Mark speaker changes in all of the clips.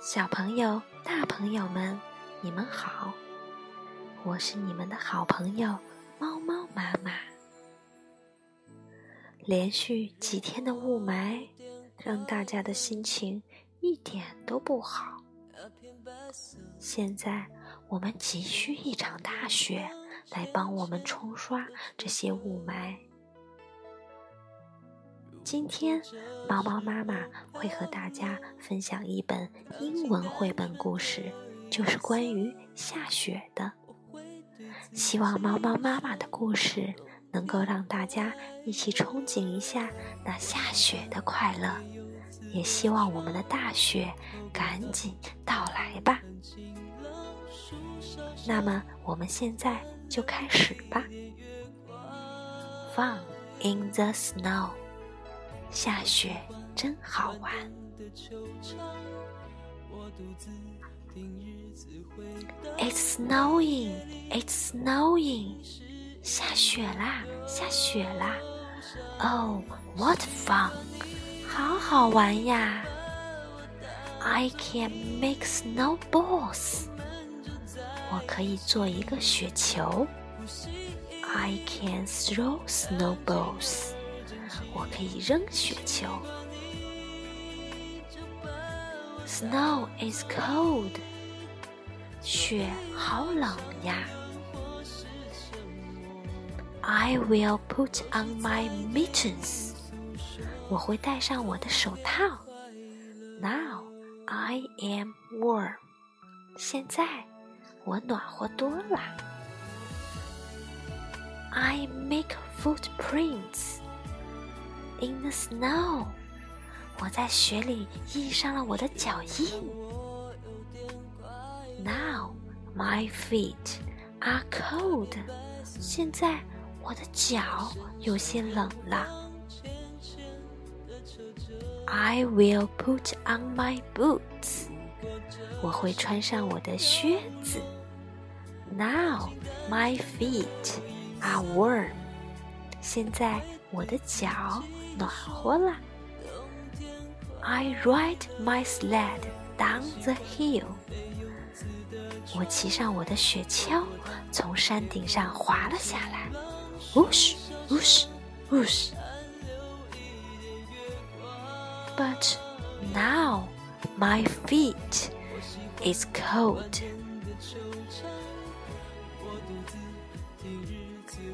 Speaker 1: 小朋友、大朋友们，你们好！我是你们的好朋友猫猫妈妈。连续几天的雾霾，让大家的心情一点都不好。现在，我们急需一场大雪来帮我们冲刷这些雾霾。今天，猫猫妈妈会和大家分享一本英文绘本故事，就是关于下雪的。希望猫猫妈妈的故事能够让大家一起憧憬一下那下雪的快乐，也希望我们的大雪赶紧到来吧。那么，我们现在就开始吧。Fun in the snow。下雪真好玩。It's snowing, it's snowing，下雪啦，下雪啦。Oh, what fun，好好玩呀。I can make snowballs，我可以做一个雪球。I can throw snowballs。我可以扔雪球。Snow is cold，雪好冷呀。I will put on my mittens，我会戴上我的手套。Now I am warm，现在我暖和多了。I make footprints。In the snow，我在雪里印上了我的脚印。Now my feet are cold，现在我的脚有些冷了。I will put on my boots，我会穿上我的靴子。Now my feet are warm，现在我的脚。暖和了。I ride my sled down the hill。我骑上我的雪橇，从山顶上滑了下来。Whoosh, whoosh, whoosh. But now my feet is cold.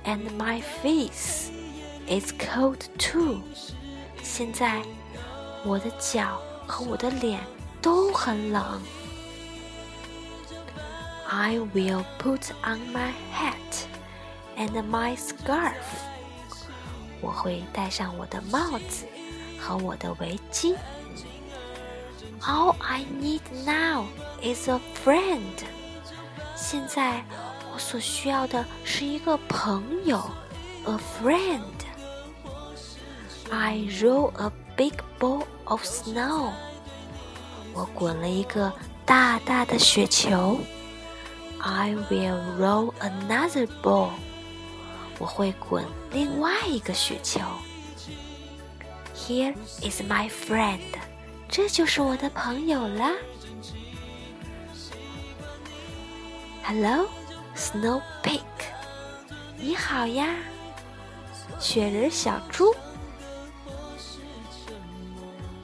Speaker 1: And my face It's cold too。现在我的脚和我的脸都很冷。I will put on my hat and my scarf。我会戴上我的帽子和我的围巾。All I need now is a friend。现在 我所需要的是一个朋友，a friend。I roll a big ball of snow。我滚了一个大大的雪球。I will roll another ball。我会滚另外一个雪球。Here is my friend。这就是我的朋友了。Hello, Snow Pig。你好呀，雪人小猪。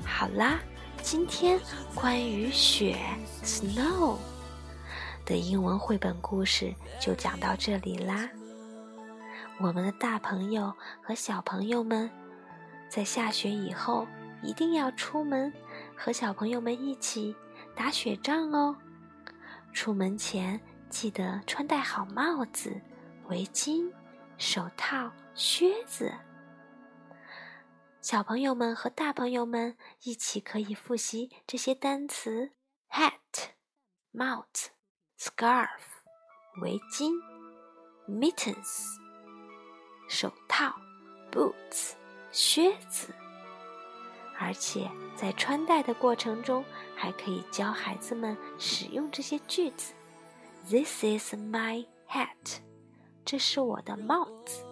Speaker 1: 好啦，今天关于雪 （snow） 的英文绘本故事就讲到这里啦。我们的大朋友和小朋友们，在下雪以后一定要出门，和小朋友们一起打雪仗哦。出门前记得穿戴好帽子、围巾、手套、靴子。小朋友们和大朋友们一起可以复习这些单词。：hat 帽子、scarf 围巾、mittens 手套、boots 靴子。而且在穿戴的过程中，还可以教孩子们使用这些句子。：This is my hat，这是我的帽子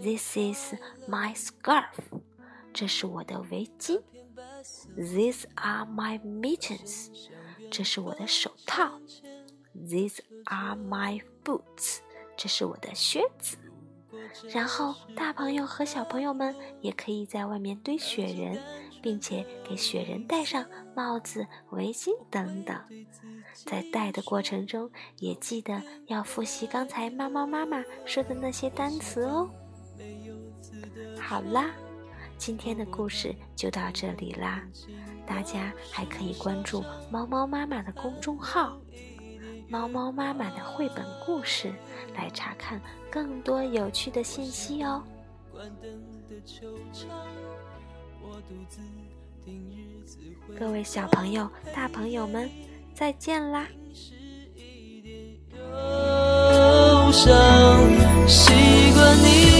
Speaker 1: ；This is my scarf。这是我的围巾。These are my mittens。这是我的手套。These are my boots，这是我的靴子。然后，大朋友和小朋友们也可以在外面堆雪人，并且给雪人戴上帽子、围巾等等。在戴的过程中，也记得要复习刚才猫猫妈妈说的那些单词哦。好啦，今天的故事就到这里啦。大家还可以关注猫猫妈妈的公众号“猫猫妈妈的绘本故事”，来查看更多有趣的信息哦。关灯的惆怅各位小朋友、大朋友们，再见啦！习惯你。